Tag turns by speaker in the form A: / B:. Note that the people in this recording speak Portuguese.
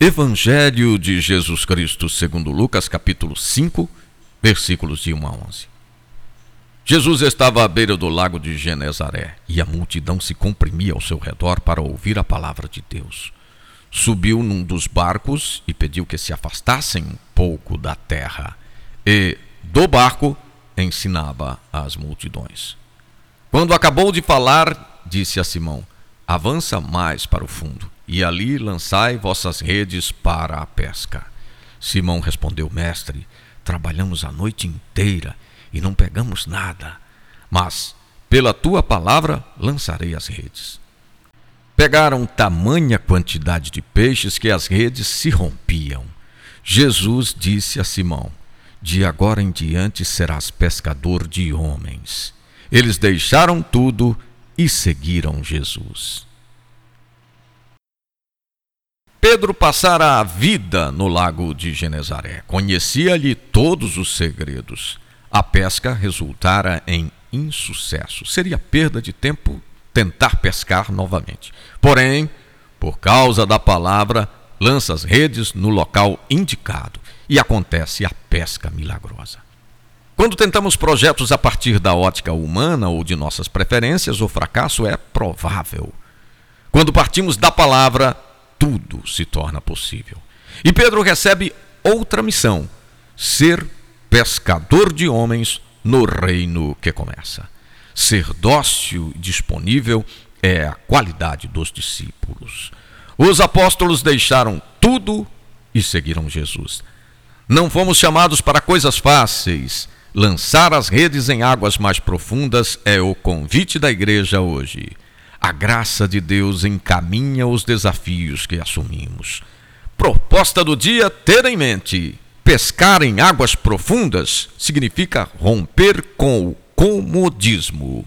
A: Evangelho de Jesus Cristo, segundo Lucas, capítulo 5, versículos de 1 a 11. Jesus estava à beira do lago de Genezaré e a multidão se comprimia ao seu redor para ouvir a palavra de Deus. Subiu num dos barcos e pediu que se afastassem um pouco da terra. E, do barco, ensinava às multidões. Quando acabou de falar, disse a Simão: Avança mais para o fundo e ali lançai vossas redes para a pesca. Simão respondeu: Mestre, trabalhamos a noite inteira e não pegamos nada, mas pela tua palavra lançarei as redes. Pegaram tamanha quantidade de peixes que as redes se rompiam. Jesus disse a Simão: De agora em diante serás pescador de homens. Eles deixaram tudo e seguiram Jesus. Pedro passara a vida no lago de Genezaré. Conhecia-lhe todos os segredos. A pesca resultara em insucesso. Seria perda de tempo tentar pescar novamente. Porém, por causa da palavra, lança as redes no local indicado e acontece a pesca milagrosa. Quando tentamos projetos a partir da ótica humana ou de nossas preferências, o fracasso é provável. Quando partimos da palavra, tudo se torna possível. E Pedro recebe outra missão: ser pescador de homens no reino que começa. Ser dócil e disponível é a qualidade dos discípulos. Os apóstolos deixaram tudo e seguiram Jesus. Não fomos chamados para coisas fáceis. Lançar as redes em águas mais profundas é o convite da igreja hoje. A graça de Deus encaminha os desafios que assumimos. Proposta do dia: ter em mente. Pescar em águas profundas significa romper com o comodismo.